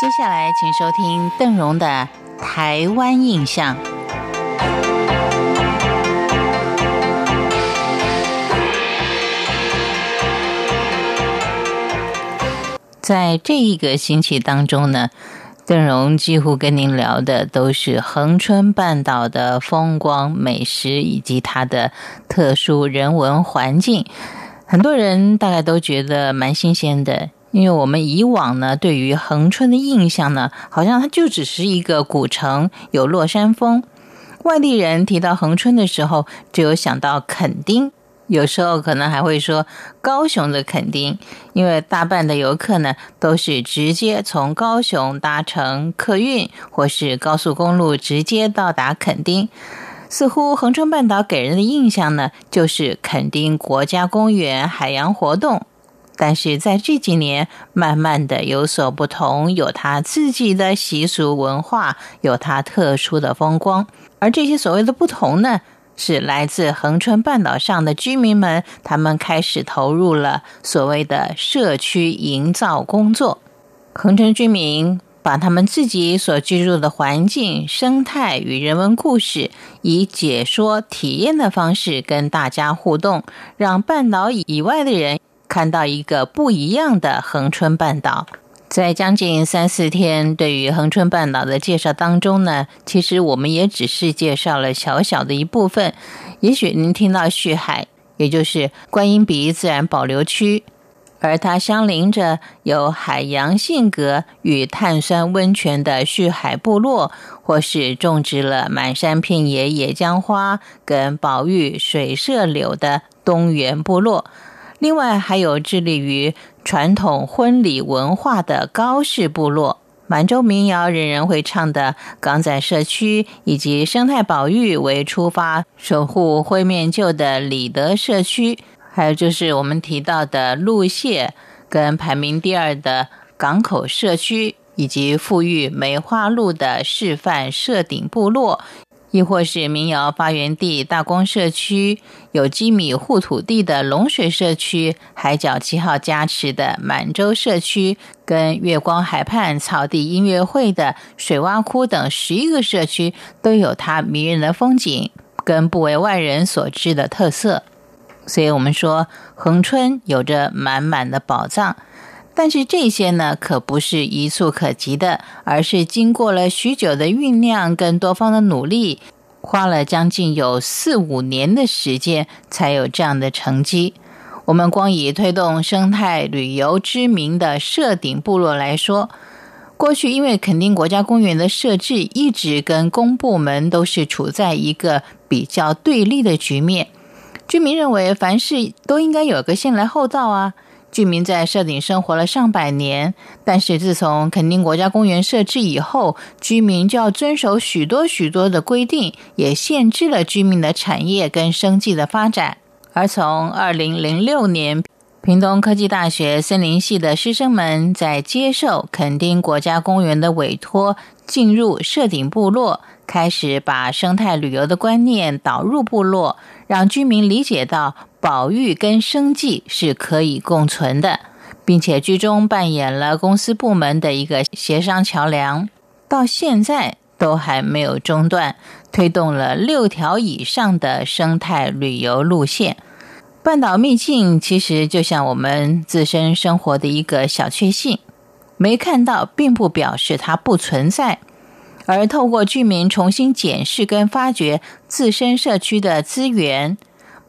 接下来，请收听邓荣的《台湾印象》。在这一个星期当中呢，邓荣几乎跟您聊的都是恒春半岛的风光、美食以及它的特殊人文环境。很多人大概都觉得蛮新鲜的，因为我们以往呢对于恒春的印象呢，好像它就只是一个古城，有落山风。外地人提到恒春的时候，只有想到垦丁。有时候可能还会说高雄的垦丁，因为大半的游客呢都是直接从高雄搭乘客运或是高速公路直接到达垦丁。似乎恒春半岛给人的印象呢就是垦丁国家公园海洋活动，但是在这几年慢慢的有所不同，有它自己的习俗文化，有它特殊的风光，而这些所谓的不同呢？是来自恒春半岛上的居民们，他们开始投入了所谓的社区营造工作。恒春居民把他们自己所居住的环境、生态与人文故事，以解说、体验的方式跟大家互动，让半岛以外的人看到一个不一样的恒春半岛。在将近三四天对于恒春半岛的介绍当中呢，其实我们也只是介绍了小小的一部分。也许您听到旭海，也就是观音鼻自然保留区，而它相邻着有海洋性格与碳酸温泉的旭海部落，或是种植了满山遍野野姜花跟宝玉水社柳的东源部落。另外，还有致力于传统婚礼文化的高氏部落、满洲民谣人人会唱的港仔社区，以及生态保育为出发守护灰面鹫的里德社区，还有就是我们提到的鹿蟹跟排名第二的港口社区，以及富裕梅花鹿的示范社顶部落。亦或是民谣发源地大光社区，有机米护土地的龙水社区，海角七号加持的满洲社区，跟月光海畔草地音乐会的水洼窟等十一个社区，都有它迷人的风景跟不为外人所知的特色。所以，我们说恒春有着满满的宝藏。但是这些呢，可不是一蹴可及的，而是经过了许久的酝酿跟多方的努力，花了将近有四五年的时间，才有这样的成绩。我们光以推动生态旅游知名的设顶部落来说，过去因为垦丁国家公园的设置，一直跟公部门都是处在一个比较对立的局面，居民认为凡事都应该有个先来后到啊。居民在社顶生活了上百年，但是自从垦丁国家公园设置以后，居民就要遵守许多许多的规定，也限制了居民的产业跟生计的发展。而从二零零六年，屏东科技大学森林系的师生们在接受垦丁国家公园的委托，进入社顶部落。开始把生态旅游的观念导入部落，让居民理解到保育跟生计是可以共存的，并且居中扮演了公司部门的一个协商桥梁，到现在都还没有中断，推动了六条以上的生态旅游路线。半岛秘境其实就像我们自身生活的一个小确幸，没看到并不表示它不存在。而透过居民重新检视跟发掘自身社区的资源，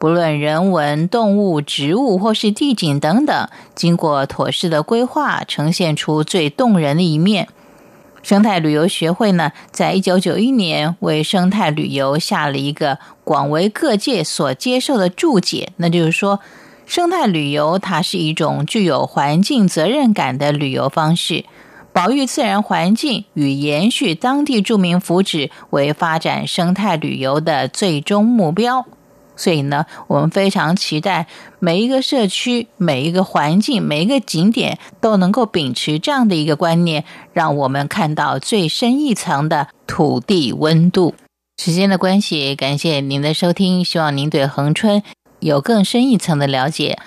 不论人文、动物、植物或是地景等等，经过妥适的规划，呈现出最动人的一面。生态旅游学会呢，在一九九一年为生态旅游下了一个广为各界所接受的注解，那就是说，生态旅游它是一种具有环境责任感的旅游方式。保育自然环境与延续当地住民福祉为发展生态旅游的最终目标，所以呢，我们非常期待每一个社区、每一个环境、每一个景点都能够秉持这样的一个观念，让我们看到最深一层的土地温度。时间的关系，感谢您的收听，希望您对恒春有更深一层的了解。